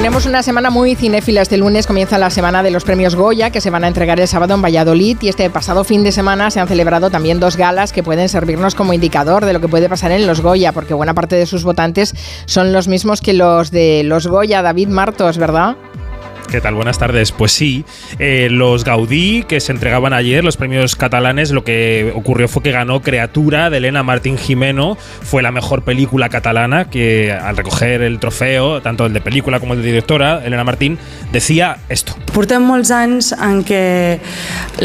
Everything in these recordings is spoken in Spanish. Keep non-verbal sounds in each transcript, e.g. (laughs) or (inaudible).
tenemos una semana muy cinéfila. Este lunes comienza la semana de los premios Goya, que se van a entregar el sábado en Valladolid. Y este pasado fin de semana se han celebrado también dos galas que pueden servirnos como indicador de lo que puede pasar en los Goya, porque buena parte de sus votantes son los mismos que los de los Goya. David Martos, ¿verdad? ¿Qué tal? Buenas tardes. Pues sí, eh, los Gaudí que se entregaban ayer, los premios catalanes, lo que ocurrió fue que ganó Creatura de Elena Martín Jimeno. Fue la mejor película catalana que al recoger el trofeo, tanto el de película como el de directora, Elena Martín, decía esto. Portem molts anys en què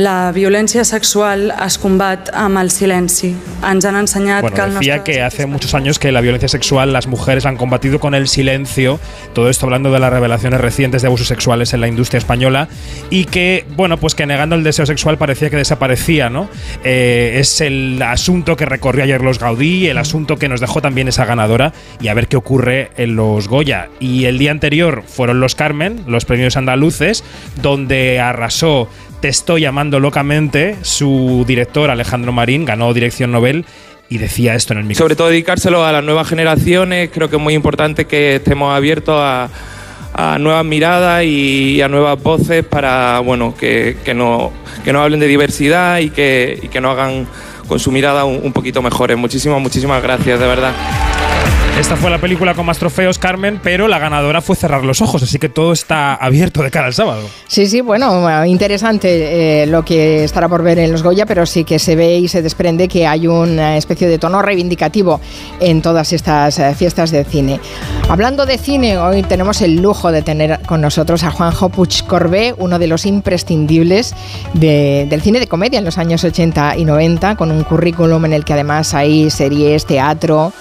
la violència sexual es combat amb el silenci. Ens han ensenyat bueno, que el decía que hace muchos años que la violencia sexual las mujeres la han combatido con el silencio. Todo esto hablando de las revelaciones recientes de abuso sexual en la industria española y que, bueno, pues que negando el deseo sexual parecía que desaparecía, ¿no? Eh, es el asunto que recorrió ayer los Gaudí, el asunto que nos dejó también esa ganadora y a ver qué ocurre en los Goya. Y el día anterior fueron los Carmen, los premios andaluces, donde arrasó Te estoy llamando locamente, su director Alejandro Marín ganó dirección Nobel y decía esto en el micrófono. Sobre todo dedicárselo a las nuevas generaciones, creo que es muy importante que estemos abiertos a a nuevas miradas y a nuevas voces para bueno, que, que, no, que no hablen de diversidad y que, y que nos hagan con su mirada un poquito mejores. Muchísimas, muchísimas gracias, de verdad. Esta fue la película con más trofeos, Carmen, pero la ganadora fue Cerrar los Ojos, así que todo está abierto de cara al sábado. Sí, sí, bueno, interesante eh, lo que estará por ver en los Goya, pero sí que se ve y se desprende que hay una especie de tono reivindicativo en todas estas eh, fiestas de cine. Hablando de cine, hoy tenemos el lujo de tener con nosotros a Juanjo Puig Corbé, uno de los imprescindibles de, del cine de comedia en los años 80 y 90, con un currículum en el que además hay series, teatro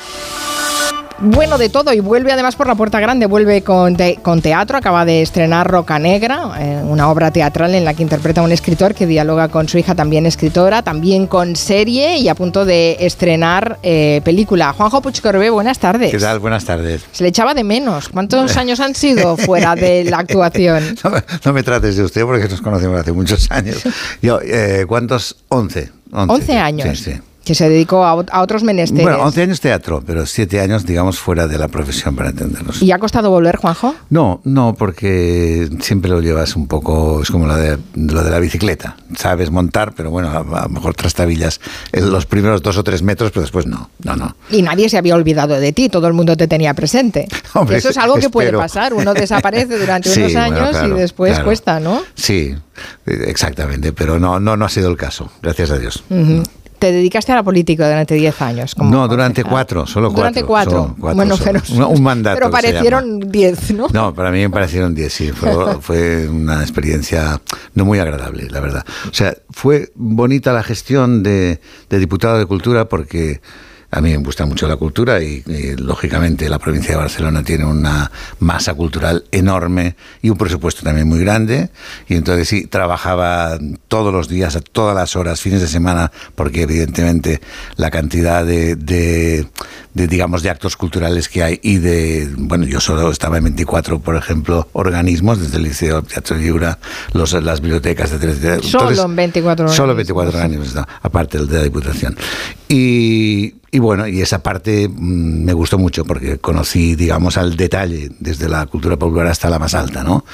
bueno de todo y vuelve además por la puerta grande, vuelve con, te, con teatro, acaba de estrenar Roca Negra, eh, una obra teatral en la que interpreta a un escritor que dialoga con su hija también escritora, también con serie y a punto de estrenar eh, película. Juanjo Puigcorbé, buenas tardes. ¿Qué tal? Buenas tardes. Se le echaba de menos. ¿Cuántos (laughs) años han sido fuera de la actuación? (laughs) No, no me trates de usted porque nos conocemos hace muchos años. (laughs) Yo, eh, ¿Cuántos? 11. 11, 11 años. Sí, sí. Que se dedicó a, a, otros menesteres. Bueno, 11 años teatro, pero 7 años, digamos, fuera de la profesión, para entendernos. ¿Y ha costado volver, Juanjo? No, no, porque siempre lo llevas un poco, es como lo de, lo de la bicicleta. Sabes montar, pero bueno, a, lo mejor trastabillas los primeros dos o tres metros, pero después no, no, no. Y nadie se había olvidado de ti, todo el mundo te tenía presente. (laughs) Hombre, Eso es algo que espero. puede pasar, uno desaparece durante (laughs) Sí, unos bueno, años claro, y después claro. cuesta, ¿no? Sí, exactamente, pero no, no, no ha sido el caso, gracias a Dios. Ujú. Te dedicaste a la política durante 10 años. como No, durante concejal. cuatro, solo cuatro. Durante cuatro. solo cuatro, bueno, solo. pero, Un- un mandato Pero parecieron 10, ¿no? No, para mí me parecieron 10, sí. Fue, (laughs) fue una experiencia no muy agradable, la verdad. O sea, fue bonita la gestión de, de diputado de cultura porque a mí me gusta mucho la cultura y, y, lógicamente la provincia de Barcelona tiene una masa cultural enorme y un presupuesto también muy grande. Y entonces sí, trabajaba todos los días, a todas las horas, fines de semana, porque evidentemente la cantidad de, de, de, digamos, de actos culturales que hay y de, bueno, yo solo estaba en 24, por ejemplo, organismos, desde el Liceo, Teatro Lliure, los, las bibliotecas, etcétera, etcétera. Solo en 24 Solo organismos. 24 organismos, no, aparte del de la Diputación. Y, y bueno, y esa parte mm, me gustó mucho porque conocí, digamos, al detalle, desde la cultura popular hasta la más alta, ¿no?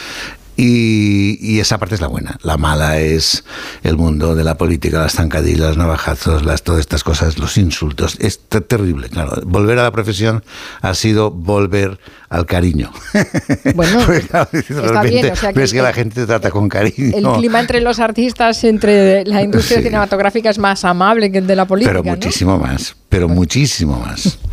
Y, y esa parte es la buena. La mala es el mundo de la política, las zancadillas, los navajazos, las, todas estas cosas, los insultos. Es ter- terrible, claro. Volver a la profesión ha sido volver al cariño. (laughs) Bueno, (laughs) Porque, claro, de está bien, o sea que ves que, la gente te trata con cariño. El clima entre los artistas, entre la industria Sí. cinematográfica es más amable que el de la política. pero ¿no? muchísimo más, pero muchísimo más. (laughs)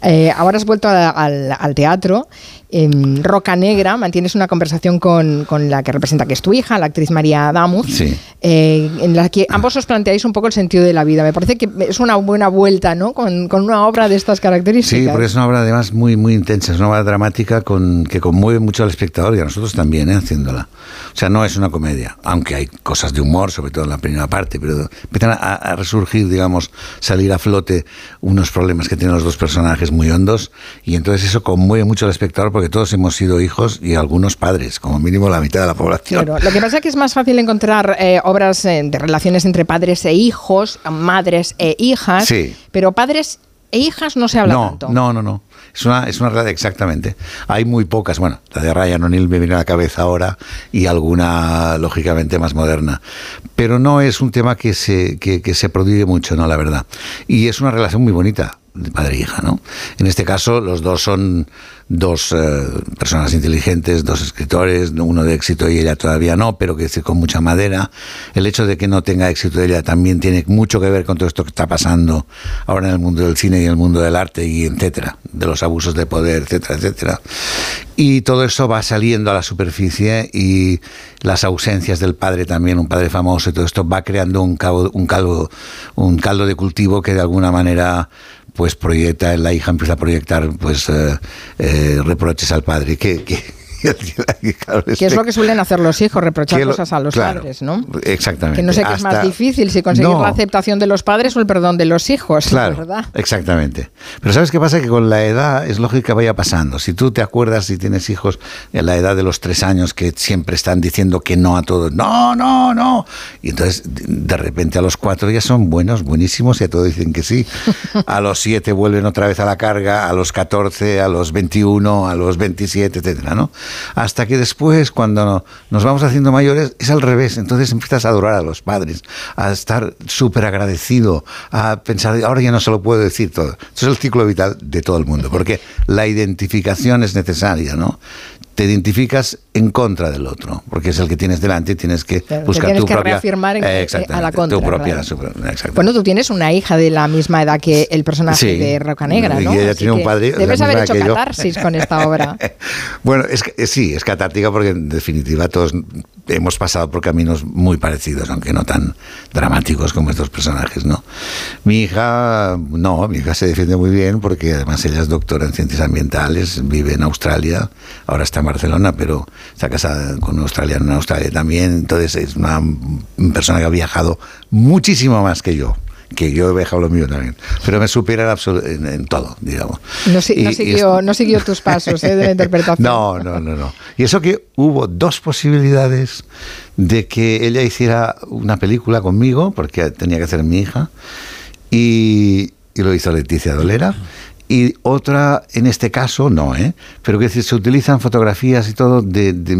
Eh, ahora has vuelto a- al, al teatro. En Roca Negra mantienes una conversación con, con la que representa que es tu hija, la actriz María Damus, Sí. eh, en la que ambos os planteáis un poco el sentido de la vida. Me parece que es una buena vuelta, ¿no? Con, con una obra de estas características. Sí, porque es una obra además muy, muy intensa, es una obra dramática con, que conmueve mucho al espectador y a nosotros también, ¿eh? haciéndola. O sea, no es una comedia, aunque hay cosas de humor, sobre todo en la primera parte, pero empiezan a, a resurgir, digamos, salir a flote unos problemas que tienen los dos personajes muy hondos y entonces eso conmueve mucho al espectador porque todos hemos sido hijos y algunos padres, como mínimo la mitad de la población. Claro, lo que pasa es que es más fácil encontrar eh, obras eh, de relaciones entre padres e hijos, madres e hijas, Sí. pero padres e hijas no se habla no, tanto. no, no, no. Es una, es una realidad, exactamente. Hay muy pocas, bueno, la de Ryan O'Neill me viene a la cabeza ahora y alguna, lógicamente, más moderna. Pero no es un tema que se, que, que se prodigue mucho, ¿no? La verdad. Y es una relación muy bonita de padre e hija, ¿no? En este caso, los dos son dos eh, personas inteligentes, dos escritores, uno de éxito y ella todavía no, pero que es con mucha madera. El hecho de que no tenga éxito ella también tiene mucho que ver con todo esto que está pasando ahora en el mundo del cine y en el mundo del arte y etcétera, de los abusos de poder, etcétera, etcétera. Y todo eso va saliendo a la superficie y las ausencias del padre también, un padre famoso y todo esto va creando un, un, caldo, un caldo de cultivo que de alguna manera pues proyecta, la hija empieza a proyectar pues eh, eh, reproches al padre. Que, (laughs) que es lo que suelen hacer los hijos, reprochar cosas a los padres, ¿no? Exactamente. Que no sé qué es más difícil, si conseguir la aceptación de los padres o el perdón de los hijos, claro, ¿verdad? Exactamente. Pero ¿sabes qué pasa? Que con la edad es lógico que vaya pasando. Si tú te acuerdas, si tienes hijos en la edad de los tres años que siempre están diciendo que no a todo, no, no, no. Y entonces, de repente a los cuatro ya son buenos, buenísimos y a todos dicen que sí. (laughs) A los siete vuelven otra vez a la carga, a los catorce, a los veintiuno, a los veintisiete, etcétera, ¿no? Hasta que después, cuando nos vamos haciendo mayores, es al revés. Entonces empiezas a adorar a los padres, a estar súper agradecido, a pensar, ahora ya no se lo puedo decir todo. Eso es el ciclo vital de todo el mundo, porque la identificación es necesaria, ¿no? Te identificas en contra del otro, porque es el que tienes delante y tienes que buscar tu propia reafirmar eh, a la contra. Tu propia, bueno, tú tienes una hija de la misma edad que el personaje de Roca Negra, ¿no? Y ella tiene un padre. Debes haber hecho catarsis con esta obra. (laughs) bueno, es sí, es catártica porque en definitiva todos hemos pasado por caminos muy parecidos, aunque no tan dramáticos como estos personajes, ¿no? Mi hija, no, mi hija se defiende muy bien porque además ella es doctora en ciencias ambientales, vive en Australia, ahora está en Barcelona, pero está casada con un australiano en Australia también, entonces es una persona que ha viajado muchísimo más que yo que yo he viajado lo mío también, pero me supera en, en, todo, digamos. No, siguió, no, siguió, tus pasos ¿eh? de la (laughs) interpretación. No, no, no, no. Y eso que hubo dos posibilidades de que ella hiciera una película conmigo, porque tenía que hacer mi hija, y, y lo hizo Leticia Dolera y otra, en este caso, no, ¿eh? Pero que se utilizan fotografías y todo de, de,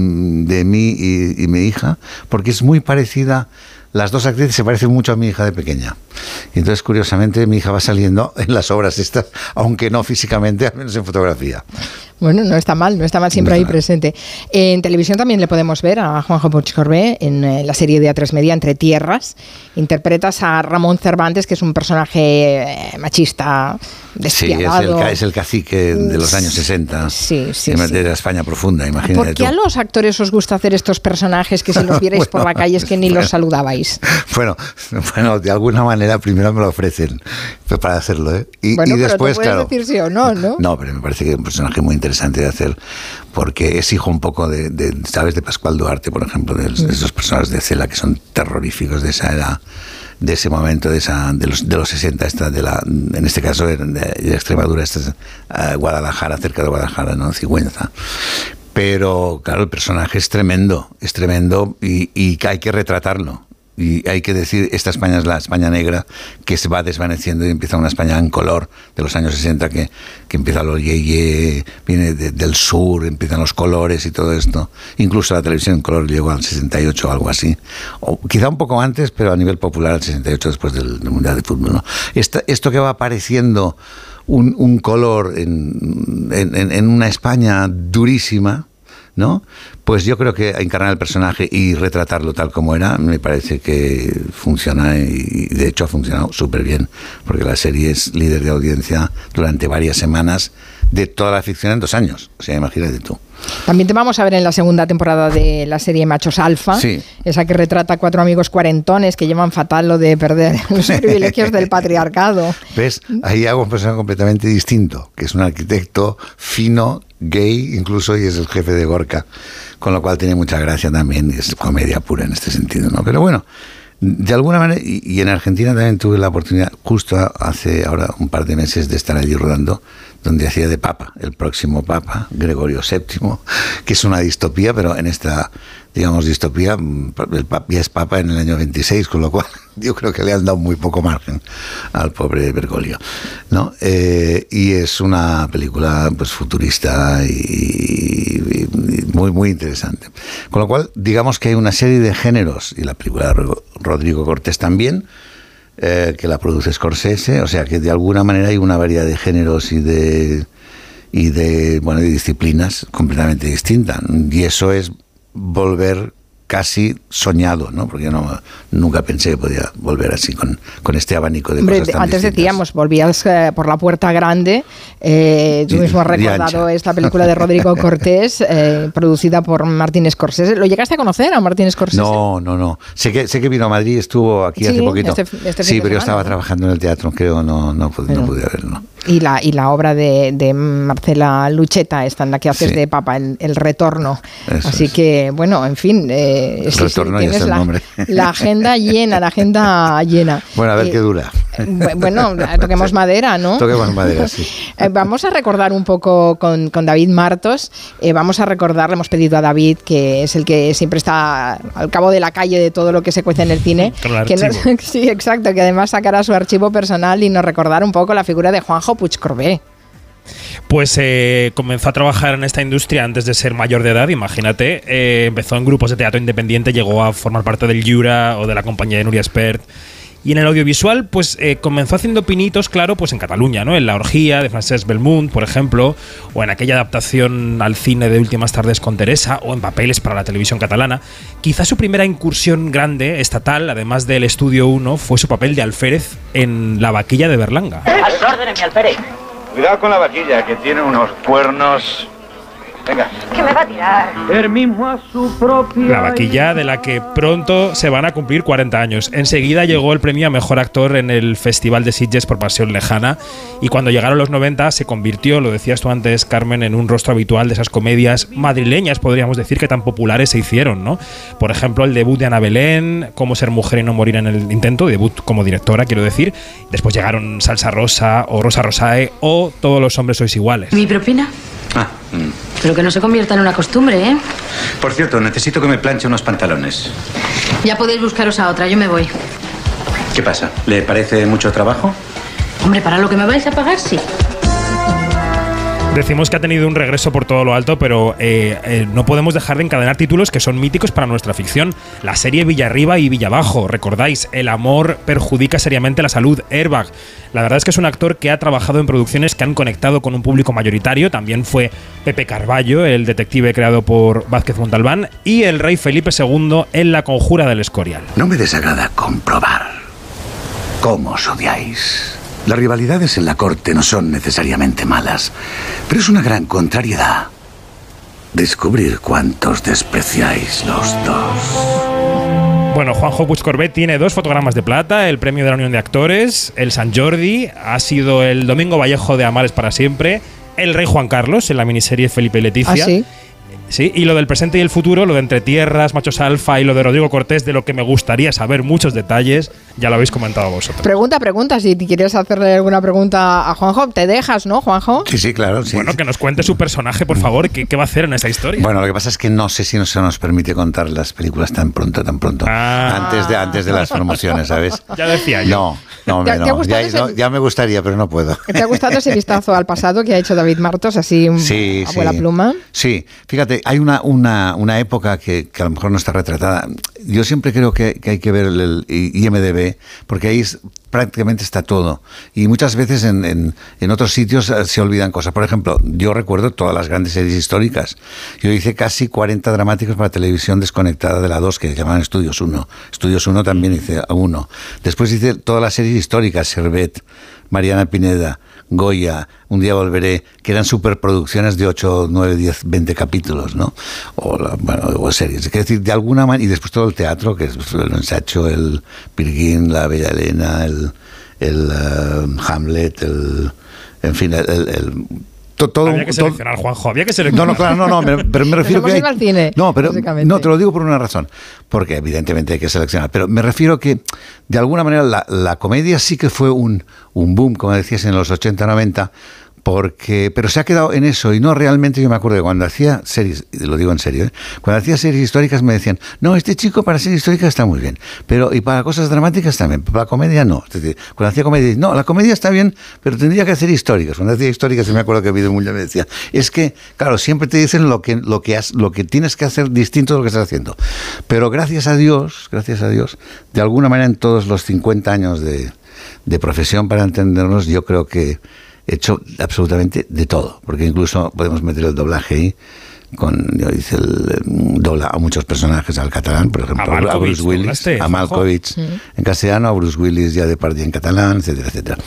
mí y, y, mi hija, porque es muy parecida, las dos actrices se parecen mucho a mi hija de pequeña. Y entonces, curiosamente, mi hija va saliendo en las obras estas, aunque no físicamente, al menos en fotografía. Bueno, no está mal, no está mal siempre ahí presente. En televisión también le podemos ver a Juanjo Puig Corbé en eh, la serie de A3 Media Entre Tierras. Interpretas a Ramón Cervantes, que es un personaje eh, machista, despiadado. Sí, es el, cacique de los años 60. Sí, sí. De la España profunda, imagínate. ¿Por qué a los actores os gusta hacer estos personajes que si los (laughs) vierais por la calle es que ni los saludabais? (laughs) Bueno, bueno, de alguna manera primero me lo ofrecen para hacerlo, ¿eh? Y, bueno, y después, pero decir sí o no, ¿no? No, pero me parece que es un personaje muy interesante de hacer porque es hijo un poco de, ¿sabes? De Pascual Duarte, por ejemplo, de, mm. esos personajes de Cela que son terroríficos de esa edad de ese momento, de, esa, de, los, de los 60, esta, de la, en este caso de, Extremadura, esta es, uh, Guadalajara, cerca de Guadalajara, ¿no? Cigüenza. Pero claro, el personaje es tremendo, es tremendo y hay que retratarlo y hay que decir, esta España es la España negra que se va desvaneciendo y empieza una España en color de los años 60 que, que empieza lo yeye, viene del sur, empiezan los colores y todo esto. Incluso la televisión en color llegó al 68 o algo así. O quizá un poco antes, pero a nivel popular al 68 después del, Mundial de Fútbol. ¿no? esto que va apareciendo un, color en, en una España durísima, ¿no? Pues yo creo que encarnar el personaje y retratarlo tal como era me parece que funciona y de hecho ha funcionado súper bien, porque la serie es líder de audiencia durante varias semanas de toda la ficción en dos años. O sea, imagínate tú. También te vamos a ver en la segunda temporada de la serie Machos Alfa, esa que retrata a cuatro amigos cuarentones que llevan fatal lo de perder (laughs) los (laughs) privilegios del patriarcado. ¿Ves? Ahí hago un personaje completamente distinto, que es un arquitecto fino, gay, incluso, y es el jefe de Gorka, con lo cual tiene mucha gracia también, y es comedia pura en este sentido, ¿no? Pero bueno, de alguna manera, y, en Argentina también tuve la oportunidad, justo hace ahora un par de meses, de estar allí rodando, donde hacía de papa, el próximo papa, Gregorio VII, que es una distopía, pero en esta, digamos, distopía, mm, el papa ya es papa en el año 26, con lo cual (laughs) yo creo que le han dado muy poco margen al pobre Bergoglio, ¿no? Eh, y es una película, pues, futurista y, muy, muy interesante. Con lo cual, digamos que hay una serie de géneros, y la película de Rodrigo Cortés también, eh, que la produce Scorsese, o sea que de alguna manera hay una variedad de géneros y de y de bueno de disciplinas completamente distintas y eso es volver casi soñado, ¿no? Porque yo no, nunca pensé que podía volver así con, con este abanico de cosas tan Antes decíamos, volvías eh, por la puerta grande. Eh, tú mismo has recordado (laughs) esta película de Rodrigo Cortés, eh, producida por Martín Scorsese. ¿Lo llegaste a conocer a Martín Scorsese? No, no, no. Sé que, sé que vino a Madrid, estuvo aquí hace poquito. Este, este sí, pero yo estaba trabajando en el teatro, creo, no, no, pude, no pude verlo. Y la, y la obra de, de Marcela Lucheta, esta en la que haces de papa, el, el retorno. Así que, bueno, en fin. Eh, eh, retorno tienes la, nombre. la, agenda llena, la agenda (laughs) llena. Bueno, a ver eh, qué dura. Bueno, (laughs) toquemos madera, ¿no? Toquemos madera, (laughs) sí. Eh, vamos a recordar un poco con, con David Martos, vamos a recordar, le hemos pedido a David, que es el que siempre está al cabo de la calle de todo lo que se cuece en el cine. (laughs) que sí, exacto, que además sacará su archivo personal y nos recordar un poco la figura de Juanjo Puig Corbé pues eh, comenzó a trabajar en esta industria antes de ser mayor de edad, imagínate. Eh, empezó en grupos de teatro independiente, llegó a formar parte del Jura o de la compañía de Nuria Spert. Y en el audiovisual, pues eh, comenzó haciendo pinitos, claro, pues en Cataluña, ¿no? En La Orgía de Francesc Belmont, por ejemplo, o en aquella adaptación al cine de Últimas Tardes con Teresa, o en papeles para la televisión catalana. Quizá su primera incursión grande, estatal, además del Estudio 1, fue su papel de alférez en La Vaquilla de Berlanga. A mi alférez. Cuidado con la vaquilla, que tiene unos cuernos Venga. Que me va a tirar. El mismo a su propia. La vaquilla de la que pronto se van a cumplir 40 años. Enseguida llegó el premio a mejor actor en el Festival de Sitges por Pasión Lejana. Y cuando llegaron los 90 se convirtió, lo decías tú antes, Carmen, en un rostro habitual de esas comedias madrileñas, podríamos decir, que tan populares se hicieron, ¿no? Por ejemplo, el debut de Ana Belén, Cómo ser mujer y no morir en el intento, debut como directora, quiero decir. Después llegaron Salsa Rosa o Rosa Rosae o Todos los hombres sois iguales. ¿Mi propina? Ah. Mm. Pero que no se convierta en una costumbre, ¿eh? Por cierto, necesito que me planche unos pantalones. Ya podéis buscaros a otra, yo me voy. ¿Qué pasa? ¿Le parece mucho trabajo? Hombre, para lo que me vais a pagar, sí. Decimos que ha tenido un regreso por todo lo alto, pero eh, eh, no podemos dejar de encadenar títulos que son míticos para nuestra ficción. La serie Villarriba y Villabajo, recordáis, El amor perjudica seriamente la salud, Airbag. La verdad es que es un actor que ha trabajado en producciones que han conectado con un público mayoritario. También fue Pepe Carballo, el detective creado por Vázquez Montalbán, y el rey Felipe II en La conjura del Escorial. No me desagrada comprobar cómo os odiáis. Las rivalidades en la corte no son necesariamente malas, pero es una gran contrariedad descubrir cuántos despreciáis los dos. Bueno, Juanjo Puig Corbet tiene dos fotogramas de plata, el premio de la Unión de Actores, el San Jordi, ha sido el Domingo Vallejo de Amares para siempre, el Rey Juan Carlos en la miniserie Felipe y Leticia. ¿Ah, Sí, y lo del presente y el futuro, lo de entre tierras, machos alfa y lo de Rodrigo Cortés, de lo que me gustaría saber muchos detalles, ya lo habéis comentado vosotros. Pregunta, pregunta, si quieres hacerle alguna pregunta a Juanjo, te dejas, ¿no, Juanjo? Sí, sí, claro. Sí. Bueno, que nos cuente su personaje, por favor, ¿qué, va a hacer en esta historia? Bueno, lo que pasa es que no sé si no se nos permite contar las películas tan pronto, tan pronto. Ah. Antes, de, antes de las promociones, ¿sabes? Ya decía yo. No, no, no. Ya, me gustaría, pero no puedo. ¿Te ha gustado ese vistazo al pasado que ha hecho David Martos, así sí, a pluma? Sí, fíjate, hay una, una una, época que, a lo mejor no está retratada. Yo siempre creo que, hay que ver el, IMDB, porque ahí prácticamente está todo. Y muchas veces en, otros sitios eh, se olvidan cosas. Por ejemplo, yo recuerdo todas las grandes series históricas. Yo hice casi 40 dramáticos para televisión desconectada de la 2, que llamaban Estudios 1. Estudios 1 también hice 1. Después hice todas las series históricas, Servet, Mariana Pineda, Goya, Un día volveré, que eran superproducciones de 8, 9, 10, 20 capítulos, ¿no? O, bueno, o series. Es decir, de alguna manera, y después todo el teatro, que es el ensacho, el Pirguín, la Bella Elena, el, el eh, Hamlet, el, en fin, el todo, había que seleccionar, Juanjo, había que seleccionar. No, no, claro, no, no, pero me (laughs) refiero que. Al cine, no, pero no, te lo digo por una razón. Porque evidentemente hay que seleccionar. Pero me refiero que, de alguna manera, la, la comedia sí que fue un, un boom, como decías, en los 80-90 porque pero se ha quedado en eso y no realmente yo me acuerdo de cuando hacía series lo digo en serio ¿eh? cuando hacía series históricas me decían no este chico para series históricas está muy bien pero y para cosas dramáticas también para comedia no es decir, cuando hacía comedia no la comedia está bien pero tendría que hacer históricas. Cuando hacía históricas yo me acuerdo que Vídeo Mulla me decía es que claro siempre te dicen lo que lo que tienes que hacer distinto de lo que estás haciendo pero gracias a Dios gracias a Dios de alguna manera en todos los 50 años de, de profesión para entendernos yo creo que hecho absolutamente de todo, porque incluso podemos meter el doblaje ahí con yo hice el dobla a muchos personajes al catalán, por ejemplo, a, Bruce Willis, a Malkovich en castellano, a Bruce Willis ya de partida en catalán, etcétera, etcétera.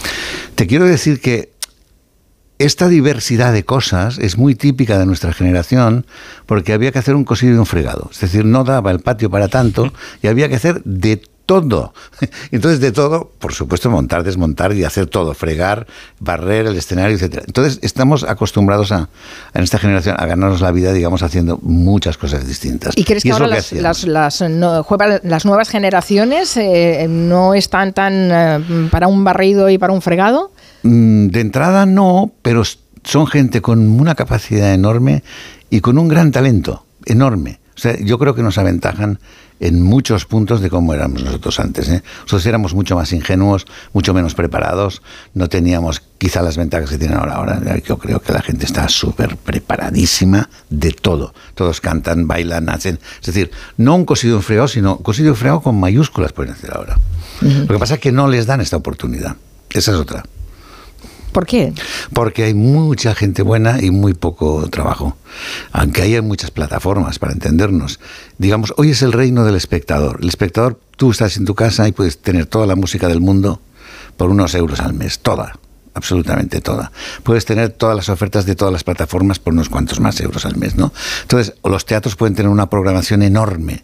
Te quiero decir que esta diversidad de cosas es muy típica de nuestra generación porque había que hacer un cosido y un fregado. Es decir, no daba el patio para tanto y había que hacer de todo. (laughs) Entonces, de todo, por supuesto, montar, desmontar y hacer todo, fregar, barrer el escenario, etcétera. Entonces, estamos acostumbrados a, en esta generación a ganarnos la vida, digamos, haciendo muchas cosas distintas. ¿Y crees que ahora las, las, las, nuevas generaciones eh, no están tan eh, para un barrido y para un fregado? Mm, de entrada no, pero son gente con una capacidad enorme y con un gran talento enorme. O sea, yo creo que nos aventajan en muchos puntos de cómo éramos nosotros antes. ¿eh? Nosotros éramos mucho más ingenuos, mucho menos preparados, no teníamos quizá las ventajas que tienen ahora. Ahora yo creo que la gente está súper preparadísima de todo. Todos cantan, bailan, hacen. Es decir, no un cosido en fregado, sino cosido en fregado con mayúsculas pueden hacer ahora. Lo que pasa es que no les dan esta oportunidad. Esa es otra. ¿Por qué? Porque hay mucha gente buena y muy poco trabajo. Aunque hay muchas plataformas para entendernos. Digamos, hoy es el reino del espectador. El espectador, tú estás en tu casa y puedes tener toda la música del mundo por unos euros al mes. Toda absolutamente toda. Puedes tener todas las ofertas de todas las plataformas por unos cuantos más euros al mes, ¿no? Entonces, los teatros pueden tener una programación enorme,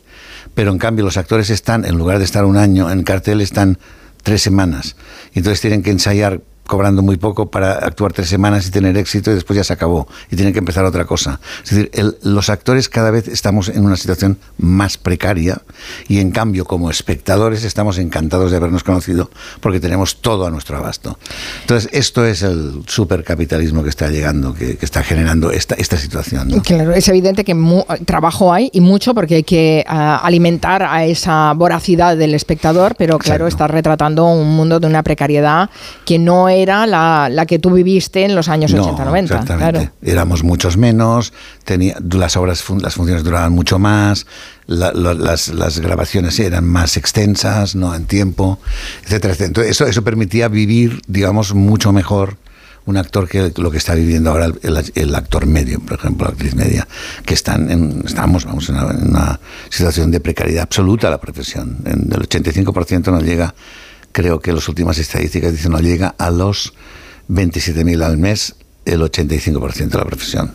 pero en cambio los actores están, en lugar de estar un año en cartel, están tres semanas. Entonces tienen que ensayar cobrando muy poco para actuar tres semanas y tener éxito y después ya se acabó y tienen que empezar otra cosa. Es decir, los actores cada vez estamos en una situación más precaria y en cambio como espectadores estamos encantados de habernos conocido porque tenemos todo a nuestro abasto. Entonces, esto es el supercapitalismo que está llegando, que, está generando esta, esta situación. Claro, es evidente que trabajo hay y mucho porque hay que ah, alimentar a esa voracidad del espectador, pero claro, está retratando un mundo de una precariedad que no es era la, que tú viviste en los años 80-90. Exactamente. Éramos muchos menos, tenía, las obras, las funciones duraban mucho más, las, grabaciones eran más extensas, no en tiempo, etcétera, etcétera. eso, eso permitía vivir, digamos, mucho mejor un actor que lo que está viviendo ahora el, actor medio, por ejemplo, la actriz media, que están en, estamos vamos, en una, situación de precariedad absoluta la profesión. En, el 85% no llega creo que las últimas estadísticas dicen no llega a los 27.000 al mes el 85% de la profesión.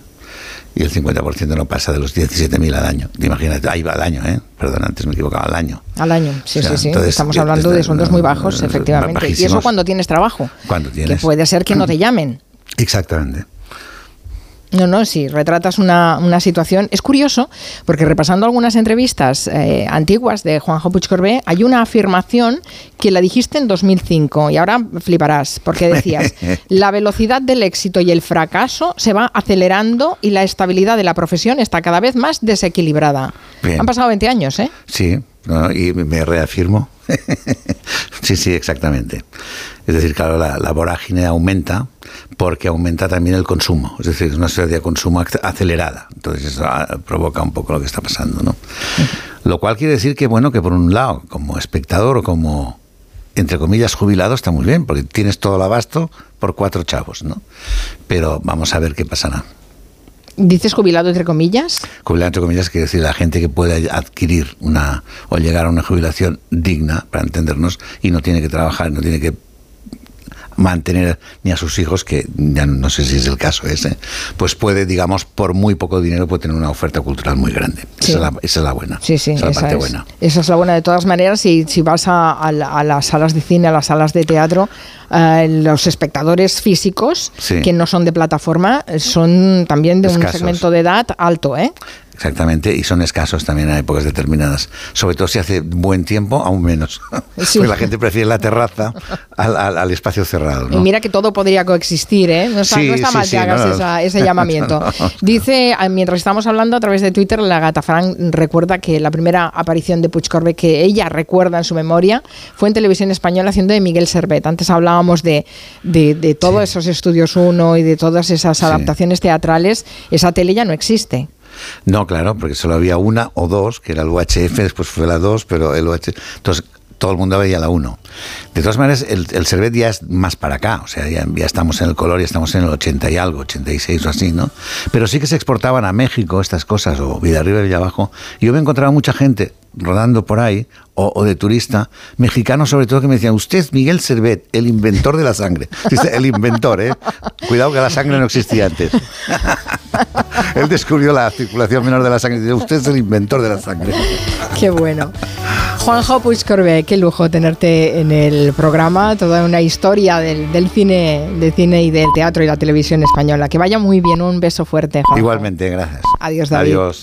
Y el 50% no pasa de los 17.000 al año. Imagínate, ahí va al año, ¿eh? Perdón, antes me equivocaba, al año. Al año, sí, sí, sí. Estamos hablando de sueldos muy bajos, efectivamente. Y eso cuando tienes trabajo. Cuando tienes. Que puede ser que no te llamen. Exactamente. No, no, sí, retratas una, situación. Es curioso, porque repasando algunas entrevistas eh, antiguas de Juanjo Puigcorbé, hay una afirmación que la dijiste en 2005 y ahora fliparás, porque decías, (laughs) la velocidad del éxito y el fracaso se va acelerando y la estabilidad de la profesión está cada vez más desequilibrada. Han pasado 20 años, ¿eh? Sí, y me reafirmo. (laughs) sí, sí, exactamente. Es decir, claro, la, vorágine aumenta porque aumenta también el consumo. Es decir, es una sociedad de consumo acelerada. Entonces eso ah, provoca un poco lo que está pasando, ¿no? Lo cual quiere decir que, bueno, que por un lado, como espectador o como, entre comillas, jubilado, está muy bien, porque tienes todo el abasto por cuatro chavos, ¿no? Pero vamos a ver qué pasará. ¿Dices jubilado entre comillas? Jubilado entre comillas quiere decir la gente que puede adquirir una o llegar a una jubilación digna, para entendernos, y no tiene que trabajar, no tiene que mantener ni a sus hijos, que ya no sé si es el caso ese, pues puede, digamos, por muy poco dinero puede tener una oferta cultural muy grande. Esa, es la, buena. Sí, sí, esa es la parte buena. Esa es la buena de todas maneras. Y si vas a, las salas de cine, a las salas de teatro, eh, los espectadores físicos, que no son de plataforma, son también de un segmento de edad alto, ¿eh? Exactamente, y son escasos también en épocas determinadas. Sobre todo si hace buen tiempo, aún menos. (laughs) Porque la gente prefiere la terraza al, espacio cerrado. Y mira que todo podría coexistir, ¿eh? No está, mal que hagas (laughs) ese llamamiento. Dice, ah, mientras estamos hablando a través de Twitter, la gata Frank recuerda que la primera aparición de Puig Corbe que ella recuerda en su memoria fue en televisión española haciendo de Miguel Servet. Antes hablábamos de, de, todos esos estudios uno y de todas esas adaptaciones teatrales. Esa tele ya no existe. No, claro, porque solo había una o dos, que era el UHF, después fue la dos, pero el UHF. Entonces, todo el mundo veía la 1. De todas maneras, el, el Servet ya es más para acá, o sea, ya, estamos en el color, y estamos en el 80 y algo, 86 o así, ¿no? Pero sí que se exportaban a México estas cosas, o vida arriba y abajo. Yo me encontraba mucha gente rodando por ahí, o, de turista, mexicano sobre todo, que me decían, usted Miguel Servet, el inventor de la sangre. el inventor, ¿eh? Cuidado que la sangre no existía antes. (laughs) Él descubrió la circulación menor de la sangre. Dice, usted es el inventor de la sangre. Qué bueno. Juanjo Puigcorbe, qué lujo tenerte en el programa, toda una historia del, cine, del cine y del teatro y la televisión española. Que vaya muy bien, un beso fuerte. Igualmente, gracias. Adiós, David. Adiós.